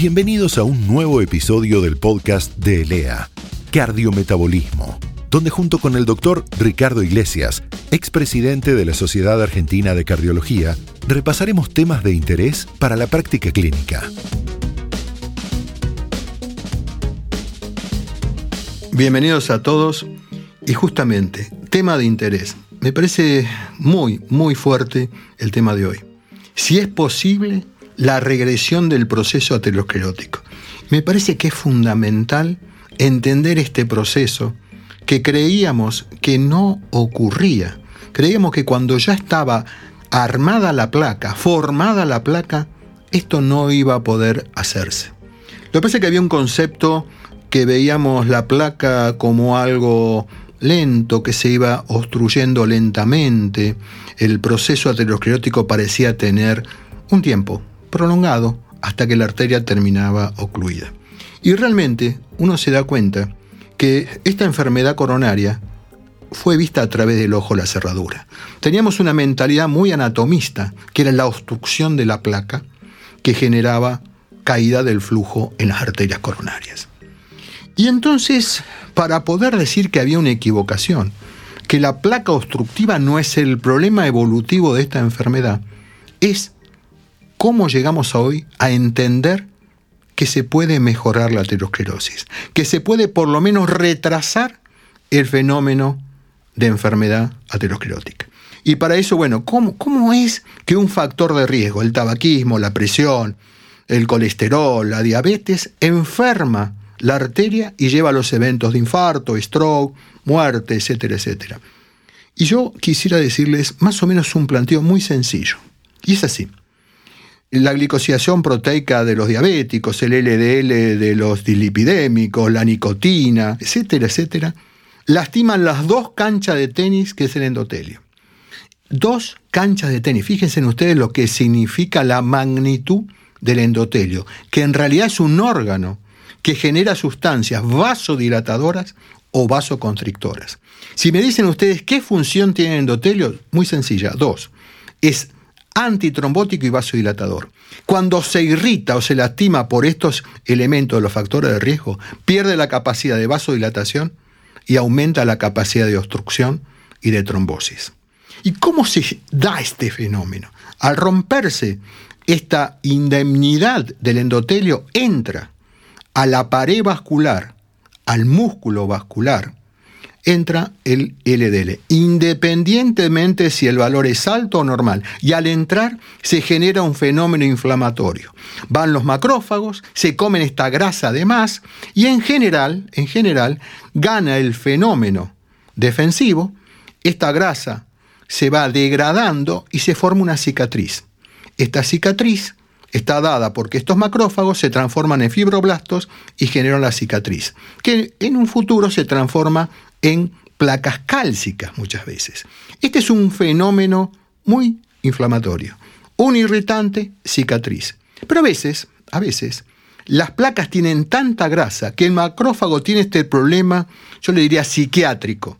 Bienvenidos a un nuevo episodio del podcast de ELEA, Cardiometabolismo, donde junto con el doctor Ricardo Iglesias, expresidente de la Sociedad Argentina de Cardiología, repasaremos temas de interés para la práctica clínica. Bienvenidos a todos y justamente, tema de interés. Me parece muy, muy fuerte el tema de hoy. Si es posible la regresión del proceso aterosclerótico. Me parece que es fundamental entender este proceso que creíamos que no ocurría. Creíamos que cuando ya estaba armada la placa, formada la placa, esto no iba a poder hacerse. Lo que pasa es que había un concepto que veíamos la placa como algo lento, que se iba obstruyendo lentamente. El proceso aterosclerótico parecía tener un tiempo, prolongado hasta que la arteria terminaba ocluida. Y realmente uno se da cuenta que esta enfermedad coronaria fue vista a través del ojo la cerradura. Teníamos una mentalidad muy anatomista, que era la obstrucción de la placa, que generaba caída del flujo en las arterias coronarias. Y entonces, para poder decir que había una equivocación, que la placa obstructiva no es el problema evolutivo de esta enfermedad, es cómo llegamos hoy a entender que se puede mejorar la aterosclerosis, que se puede por lo menos retrasar el fenómeno de enfermedad aterosclerótica. Y para eso, bueno, ¿cómo, ¿cómo es que un factor de riesgo, el tabaquismo, la presión, el colesterol, la diabetes, enferma la arteria y lleva a los eventos de infarto, stroke, muerte, etcétera, etcétera? Y yo quisiera decirles más o menos un planteo muy sencillo. Y es así la glicosidación proteica de los diabéticos, el LDL de los dislipidémicos, la nicotina, etcétera, etcétera, lastiman las dos canchas de tenis que es el endotelio. Dos canchas de tenis. Fíjense en ustedes lo que significa la magnitud del endotelio, que en realidad es un órgano que genera sustancias vasodilatadoras o vasoconstrictoras. Si me dicen ustedes qué función tiene el endotelio, muy sencilla, dos. Es antitrombótico y vasodilatador. Cuando se irrita o se lastima por estos elementos de los factores de riesgo, pierde la capacidad de vasodilatación y aumenta la capacidad de obstrucción y de trombosis. ¿Y cómo se da este fenómeno? Al romperse esta indemnidad del endotelio entra a la pared vascular, al músculo vascular, entra el LDL, independientemente si el valor es alto o normal. Y al entrar se genera un fenómeno inflamatorio. Van los macrófagos, se comen esta grasa de más y en general, en general, gana el fenómeno defensivo. Esta grasa se va degradando y se forma una cicatriz. Esta cicatriz está dada porque estos macrófagos se transforman en fibroblastos y generan la cicatriz, que en un futuro se transforma en placas cálcicas muchas veces. Este es un fenómeno muy inflamatorio. Un irritante, cicatriz. Pero a veces, a veces, las placas tienen tanta grasa que el macrófago tiene este problema, yo le diría psiquiátrico,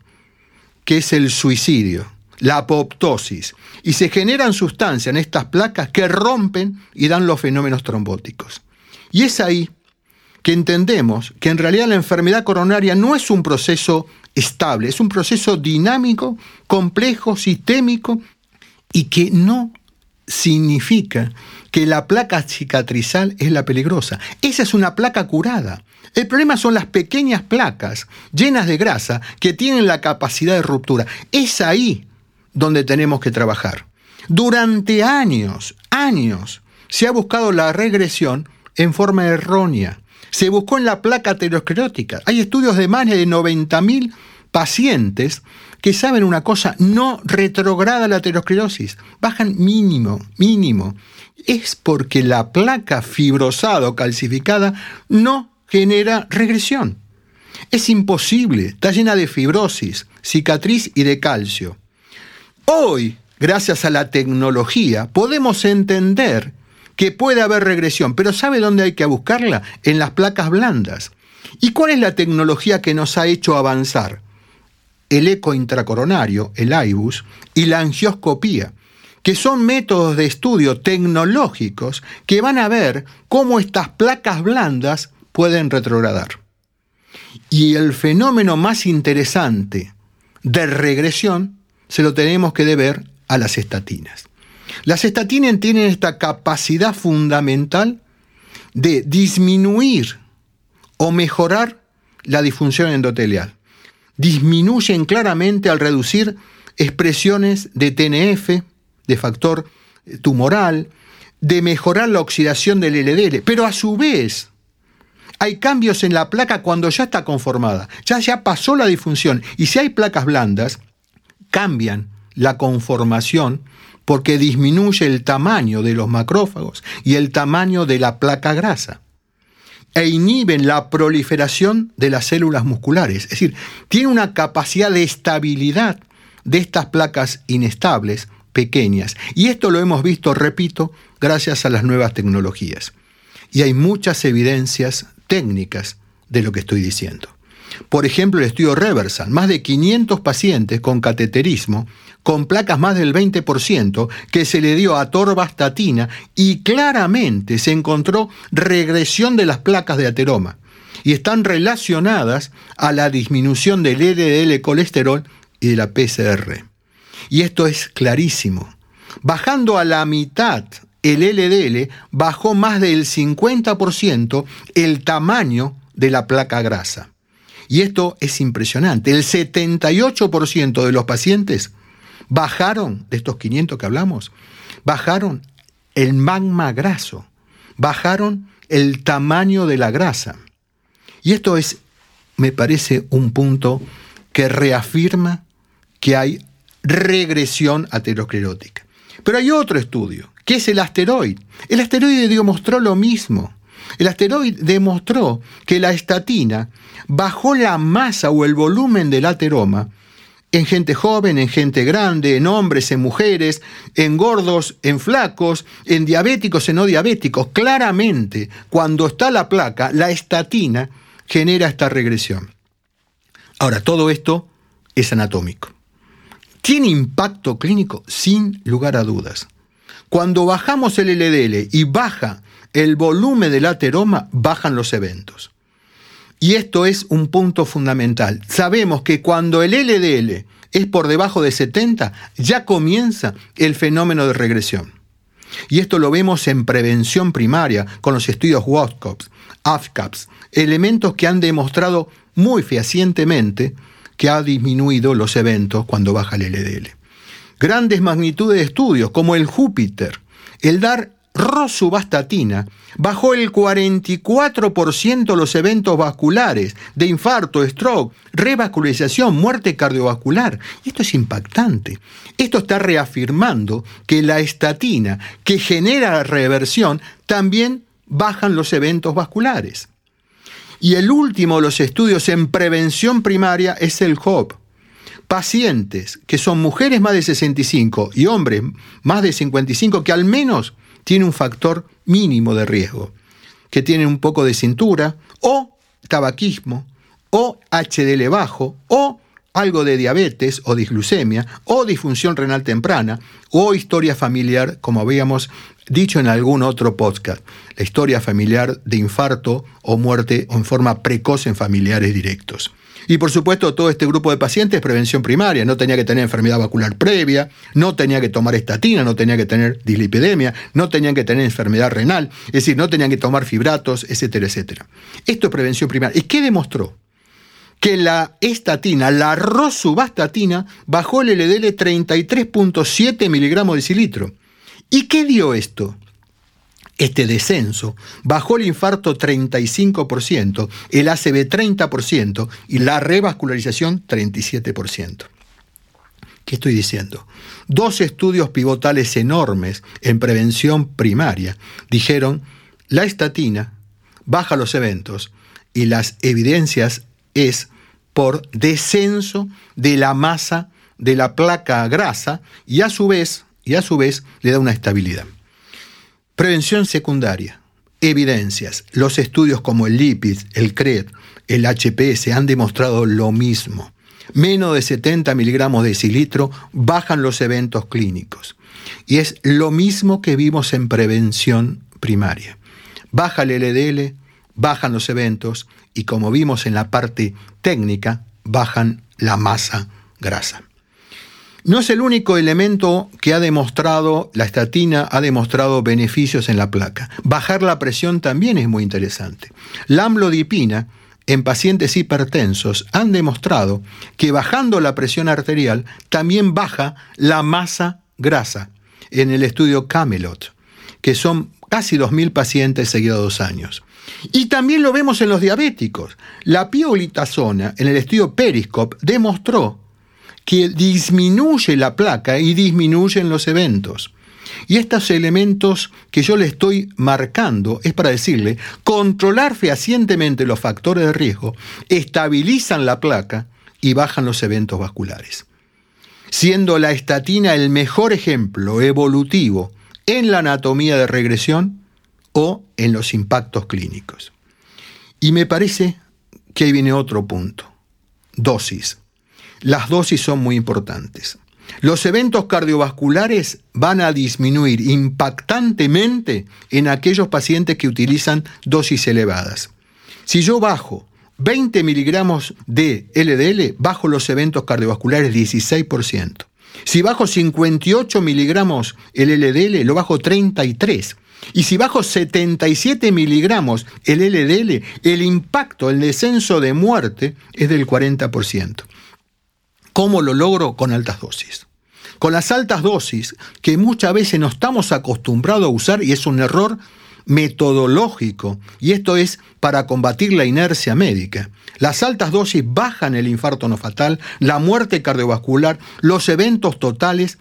que es el suicidio, la apoptosis, y se generan sustancias en estas placas que rompen y dan los fenómenos trombóticos. Y es ahí que entendemos que en realidad la enfermedad coronaria no es un proceso estable, es un proceso dinámico, complejo, sistémico y que no significa que la placa cicatrizal es la peligrosa. Esa es una placa curada. El problema son las pequeñas placas llenas de grasa que tienen la capacidad de ruptura. Es ahí donde tenemos que trabajar. Durante años, años, se ha buscado la regresión en forma errónea. Se buscó en la placa aterosclerótica. Hay estudios de más de 90.000 pacientes que saben una cosa, no retrograda la aterosclerosis, bajan mínimo, mínimo. Es porque la placa fibrosada o calcificada no genera regresión. Es imposible, está llena de fibrosis, cicatriz y de calcio. Hoy, gracias a la tecnología, podemos entender que puede haber regresión, pero ¿sabe dónde hay que buscarla? En las placas blandas. ¿Y cuál es la tecnología que nos ha hecho avanzar? El eco intracoronario, el IBUS, y la angioscopía, que son métodos de estudio tecnológicos que van a ver cómo estas placas blandas pueden retrogradar. Y el fenómeno más interesante de regresión se lo tenemos que deber a las estatinas. Las estatinas tienen esta capacidad fundamental de disminuir o mejorar la disfunción endotelial. Disminuyen claramente al reducir expresiones de TNF, de factor tumoral, de mejorar la oxidación del LDL, pero a su vez hay cambios en la placa cuando ya está conformada, ya, ya pasó la disfunción. Y si hay placas blandas, cambian la conformación porque disminuye el tamaño de los macrófagos y el tamaño de la placa grasa e inhiben la proliferación de las células musculares. Es decir, tiene una capacidad de estabilidad de estas placas inestables pequeñas. Y esto lo hemos visto, repito, gracias a las nuevas tecnologías. Y hay muchas evidencias técnicas de lo que estoy diciendo. Por ejemplo, el estudio Reversal, más de 500 pacientes con cateterismo, con placas más del 20%, que se le dio a torvastatina y claramente se encontró regresión de las placas de ateroma y están relacionadas a la disminución del LDL colesterol y de la PCR. Y esto es clarísimo. Bajando a la mitad el LDL, bajó más del 50% el tamaño de la placa grasa. Y esto es impresionante. El 78% de los pacientes bajaron, de estos 500 que hablamos, bajaron el magma graso, bajaron el tamaño de la grasa. Y esto es, me parece, un punto que reafirma que hay regresión aterosclerótica. Pero hay otro estudio, que es el asteroide. El asteroide demostró lo mismo. El asteroide demostró que la estatina bajó la masa o el volumen del ateroma en gente joven, en gente grande, en hombres, en mujeres, en gordos, en flacos, en diabéticos, en no diabéticos. Claramente, cuando está la placa, la estatina genera esta regresión. Ahora, todo esto es anatómico. ¿Tiene impacto clínico? Sin lugar a dudas. Cuando bajamos el LDL y baja el volumen del ateroma, bajan los eventos. Y esto es un punto fundamental. Sabemos que cuando el LDL es por debajo de 70, ya comienza el fenómeno de regresión. Y esto lo vemos en prevención primaria con los estudios WATCOPS, AFCAPS, elementos que han demostrado muy fehacientemente que ha disminuido los eventos cuando baja el LDL. Grandes magnitudes de estudios como el Júpiter, el DAR rosuvastatina bajó el 44% los eventos vasculares de infarto, stroke, revascularización, muerte cardiovascular. esto es impactante. Esto está reafirmando que la estatina que genera reversión también bajan los eventos vasculares. Y el último de los estudios en prevención primaria es el HOP. Pacientes que son mujeres más de 65 y hombres más de 55 que al menos tiene un factor mínimo de riesgo, que tiene un poco de cintura, o tabaquismo, o HDL bajo, o algo de diabetes o disglucemia, o disfunción renal temprana, o historia familiar, como habíamos dicho en algún otro podcast, la historia familiar de infarto o muerte en forma precoz en familiares directos. Y por supuesto, todo este grupo de pacientes, prevención primaria, no tenía que tener enfermedad vascular previa, no tenía que tomar estatina, no tenía que tener dislipidemia, no tenían que tener enfermedad renal, es decir, no tenían que tomar fibratos, etcétera, etcétera. Esto es prevención primaria. ¿Y qué demostró? Que la estatina, la rosuvastatina, bajó el LDL 33.7 miligramos de cilitro. ¿Y qué dio esto? este descenso bajó el infarto 35%, el ACV 30% y la revascularización 37%. ¿Qué estoy diciendo? Dos estudios pivotales enormes en prevención primaria dijeron la estatina baja los eventos y las evidencias es por descenso de la masa de la placa grasa y a su vez, y a su vez le da una estabilidad. Prevención secundaria. Evidencias. Los estudios como el LIPID, el CRED, el HPS han demostrado lo mismo. menos de 70 miligramos de decilitro, bajan los eventos clínicos. Y es lo mismo que vimos en prevención primaria. Baja el LDL, bajan los eventos y como vimos en la parte técnica, bajan la masa grasa. No es el único elemento que ha demostrado, la estatina ha demostrado beneficios en la placa. Bajar la presión también es muy interesante. La amlodipina en pacientes hipertensos han demostrado que bajando la presión arterial también baja la masa grasa en el estudio Camelot, que son casi 2.000 pacientes seguidos dos años. Y también lo vemos en los diabéticos. La piolitazona en el estudio Periscope demostró que disminuye la placa y disminuyen los eventos. Y estos elementos que yo le estoy marcando es para decirle, controlar fehacientemente los factores de riesgo, estabilizan la placa y bajan los eventos vasculares. Siendo la estatina el mejor ejemplo evolutivo en la anatomía de regresión o en los impactos clínicos. Y me parece que ahí viene otro punto, dosis. Las dosis son muy importantes. Los eventos cardiovasculares van a disminuir impactantemente en aquellos pacientes que utilizan dosis elevadas. Si yo bajo 20 miligramos de LDL, bajo los eventos cardiovasculares 16%. Si bajo 58 miligramos el LDL, lo bajo 33. Y si bajo 77 miligramos el LDL, el impacto, el descenso de muerte es del 40%. ¿Cómo lo logro? Con altas dosis. Con las altas dosis, que muchas veces no estamos acostumbrados a usar y es un error metodológico, y esto es para combatir la inercia médica. Las altas dosis bajan el infarto no fatal, la muerte cardiovascular, los eventos totales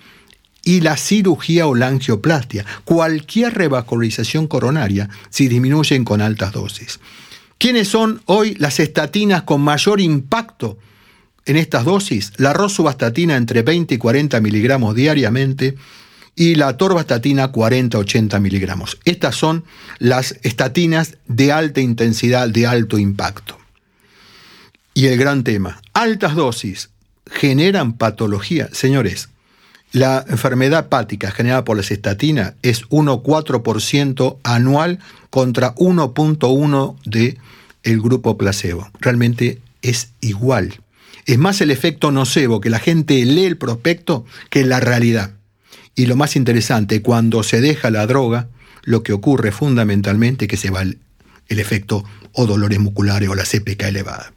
y la cirugía o la angioplastia, cualquier revascularización coronaria, si disminuyen con altas dosis. ¿Quiénes son hoy las estatinas con mayor impacto en estas dosis? La rosuvastatina entre 20 y 40 miligramos diariamente, y la torvastatina 40-80 miligramos. Estas son las estatinas de alta intensidad, de alto impacto. Y el gran tema, altas dosis generan patología. Señores, la enfermedad hepática generada por las estatinas es 1,4% anual contra 1,1% del el grupo placebo. Realmente es igual. Es más el efecto nocebo que la gente lee el prospecto que la realidad. Y lo más interesante, cuando se deja la droga, lo que ocurre fundamentalmente es que se va el, efecto o dolores musculares o la CPK elevada.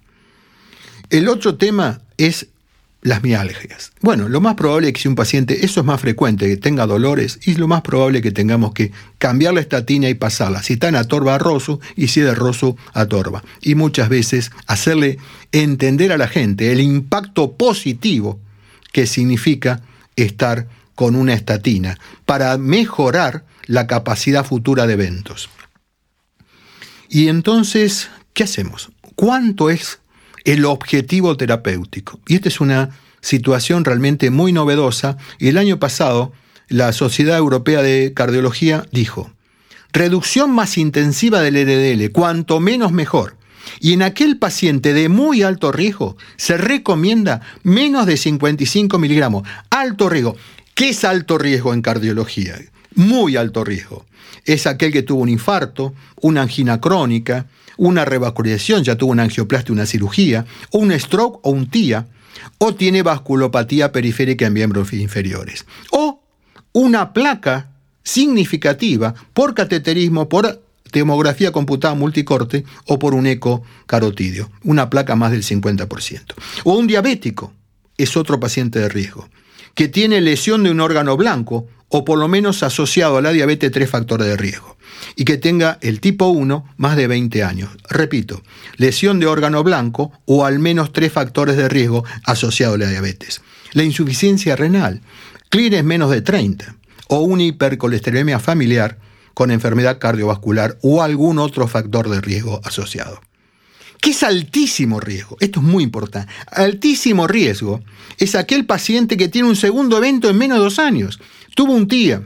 El otro tema es las mialgias. Bueno, lo más probable es que si un paciente, eso es más frecuente, que tenga dolores, y lo más probable que tengamos que cambiar la estatina y pasarla. Si está en atorba a roso y si de roso a torba. Y muchas veces hacerle entender a la gente el impacto positivo que significa estar con una estatina para mejorar la capacidad futura de eventos. Y entonces, ¿qué hacemos? ¿Cuánto es el objetivo terapéutico? Y esta es una situación realmente muy novedosa. Y el año pasado, la Sociedad Europea de Cardiología dijo, reducción más intensiva del LDL, cuanto menos mejor. Y en aquel paciente de muy alto riesgo se recomienda menos de 55 miligramos. Alto riesgo. ¿Qué es alto riesgo en cardiología? Muy alto riesgo. Es aquel que tuvo un infarto, una angina crónica, una revascularización, ya tuvo una angioplastia, una cirugía, un stroke o un TIA, o tiene vasculopatía periférica en miembros inferiores, o una placa significativa por cateterismo, por tomografía computada multicorte o por un eco carotidio, una placa más del 50%. O un diabético, es otro paciente de riesgo que tiene lesión de un órgano blanco o por lo menos asociado a la diabetes tres factores de riesgo y que tenga el tipo 1 más de 20 años. Repito, lesión de órgano blanco o al menos tres factores de riesgo asociados a la diabetes. La insuficiencia renal, CLIR menos de 30 o una hipercolesterolemia familiar con enfermedad cardiovascular o algún otro factor de riesgo asociado que es altísimo riesgo. Esto es muy importante. Altísimo riesgo es aquel paciente que tiene un segundo evento en menos de dos años. Tuvo un TIA,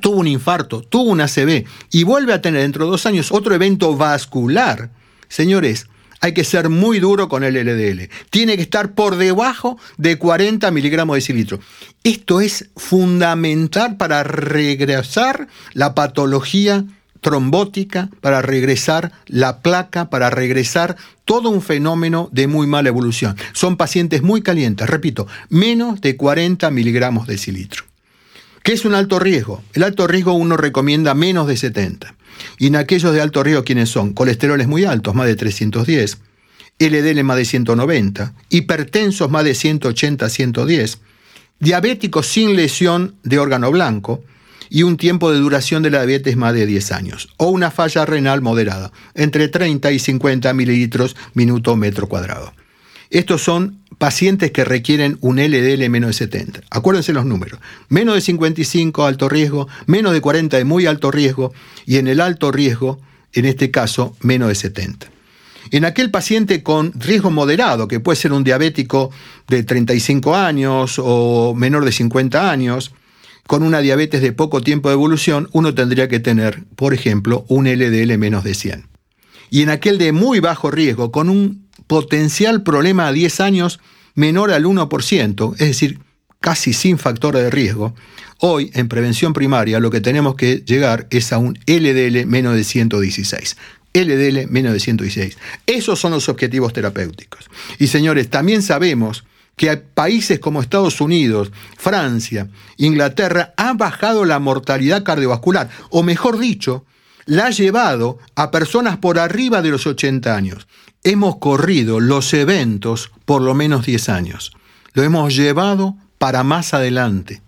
tuvo un infarto, tuvo un ACV y vuelve a tener dentro de dos años otro evento vascular. Señores, hay que ser muy duro con el LDL. Tiene que estar por debajo de 40 miligramos de cilitro. Esto es fundamental para regresar la patología trombótica, para regresar la placa, para regresar todo un fenómeno de muy mala evolución. Son pacientes muy calientes, repito, menos de 40 miligramos de cilitro. ¿Qué es un alto riesgo? El alto riesgo uno recomienda menos de 70. Y en aquellos de alto riesgo, ¿quiénes son? Colesteroles muy altos, más de 310. LDL más de 190. Hipertensos más de 180 110. Diabéticos sin lesión de órgano blanco. Y un tiempo de duración de la diabetes más de 10 años. O una falla renal moderada, entre 30 y 50 mililitros minuto metro cuadrado. Estos son pacientes que requieren un LDL menos de 70. Acuérdense los números. Menos de 55 alto riesgo, menos de 40 de muy alto riesgo y en el alto riesgo, en este caso, menos de 70. En aquel paciente con riesgo moderado, que puede ser un diabético de 35 años o menor de 50 años, con una diabetes de poco tiempo de evolución, uno tendría que tener, por ejemplo, un LDL menos de 100. Y en aquel de muy bajo riesgo, con un potencial problema a 10 años menor al 1%, es decir, casi sin factor de riesgo, hoy en prevención primaria lo que tenemos que llegar es a un LDL menos de 116. LDL menos de 116. Esos son los objetivos terapéuticos. Y señores, también sabemos que países como Estados Unidos, Francia, Inglaterra han bajado la mortalidad cardiovascular, o mejor dicho, la ha llevado a personas por arriba de los 80 años hemos corrido los eventos por lo menos 10 años. Lo hemos llevado para más adelante.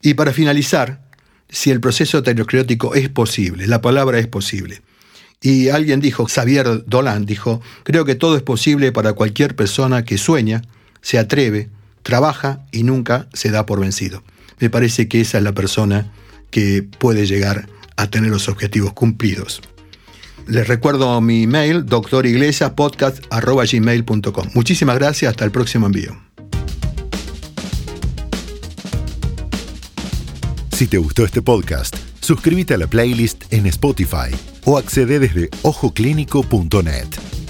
Y para finalizar, si el proceso aterosclerótico es posible, la palabra es posible. Y alguien dijo, Xavier Dolan dijo, creo que todo es posible para cualquier persona que sueña, se atreve, trabaja y nunca se da por vencido. Me parece que esa es la persona que puede llegar a tener los objetivos cumplidos. Les recuerdo mi email, doctoriglesiaspodcast.gmail.com. Muchísimas gracias, hasta el próximo envío. Si te gustó este podcast, suscríbete a la playlist en Spotify o accede desde ojoclínico.net.